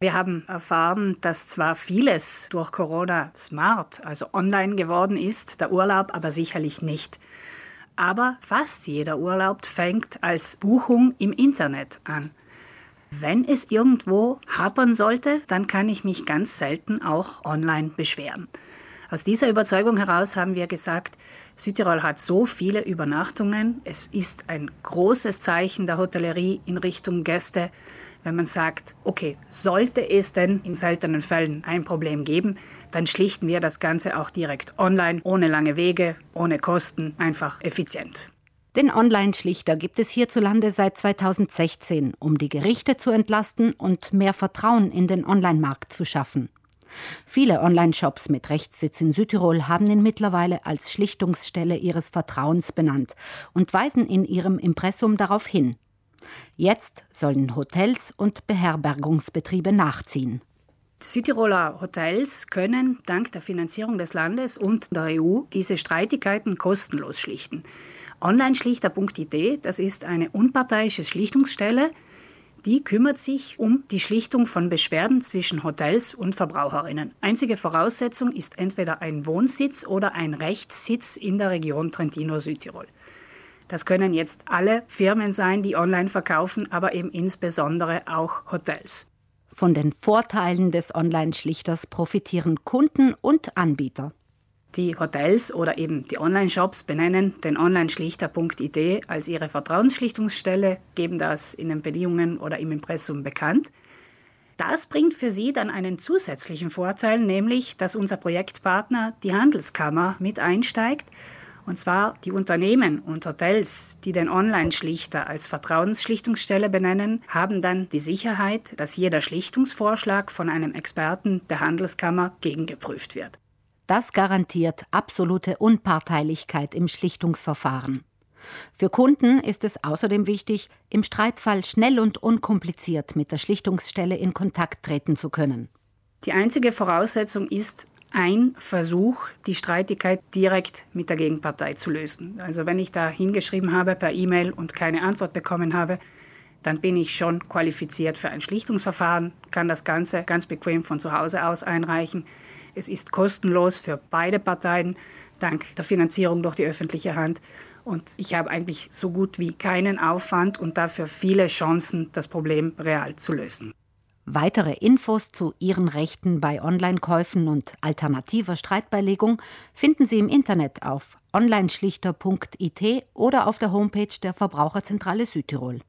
Wir haben erfahren, dass zwar vieles durch Corona smart, also online geworden ist, der Urlaub aber sicherlich nicht. Aber fast jeder Urlaub fängt als Buchung im Internet an. Wenn es irgendwo hapern sollte, dann kann ich mich ganz selten auch online beschweren. Aus dieser Überzeugung heraus haben wir gesagt, Südtirol hat so viele Übernachtungen. Es ist ein großes Zeichen der Hotellerie in Richtung Gäste, wenn man sagt, okay, sollte es denn in seltenen Fällen ein Problem geben, dann schlichten wir das Ganze auch direkt online, ohne lange Wege, ohne Kosten, einfach effizient. Den Online-Schlichter gibt es hierzulande seit 2016, um die Gerichte zu entlasten und mehr Vertrauen in den Online-Markt zu schaffen. Viele Online-Shops mit Rechtssitz in Südtirol haben ihn mittlerweile als Schlichtungsstelle ihres Vertrauens benannt und weisen in ihrem Impressum darauf hin. Jetzt sollen Hotels und Beherbergungsbetriebe nachziehen. Südtiroler Hotels können dank der Finanzierung des Landes und der EU diese Streitigkeiten kostenlos schlichten. Online-Schlichter.it, das ist eine unparteiische Schlichtungsstelle, die kümmert sich um die Schlichtung von Beschwerden zwischen Hotels und Verbraucherinnen. Einzige Voraussetzung ist entweder ein Wohnsitz oder ein Rechtssitz in der Region Trentino-Südtirol. Das können jetzt alle Firmen sein, die online verkaufen, aber eben insbesondere auch Hotels. Von den Vorteilen des Online-Schlichters profitieren Kunden und Anbieter. Die Hotels oder eben die Online-Shops benennen den Online-Schlichter.id als ihre Vertrauensschlichtungsstelle, geben das in den Bedingungen oder im Impressum bekannt. Das bringt für sie dann einen zusätzlichen Vorteil, nämlich dass unser Projektpartner, die Handelskammer, mit einsteigt. Und zwar die Unternehmen und Hotels, die den Online-Schlichter als Vertrauensschlichtungsstelle benennen, haben dann die Sicherheit, dass jeder Schlichtungsvorschlag von einem Experten der Handelskammer gegengeprüft wird. Das garantiert absolute Unparteilichkeit im Schlichtungsverfahren. Für Kunden ist es außerdem wichtig, im Streitfall schnell und unkompliziert mit der Schlichtungsstelle in Kontakt treten zu können. Die einzige Voraussetzung ist ein Versuch, die Streitigkeit direkt mit der Gegenpartei zu lösen. Also wenn ich da hingeschrieben habe per E-Mail und keine Antwort bekommen habe, dann bin ich schon qualifiziert für ein Schlichtungsverfahren, kann das Ganze ganz bequem von zu Hause aus einreichen. Es ist kostenlos für beide Parteien, dank der Finanzierung durch die öffentliche Hand. Und ich habe eigentlich so gut wie keinen Aufwand und dafür viele Chancen, das Problem real zu lösen. Weitere Infos zu Ihren Rechten bei Online-Käufen und alternativer Streitbeilegung finden Sie im Internet auf onlineschlichter.it oder auf der Homepage der Verbraucherzentrale Südtirol.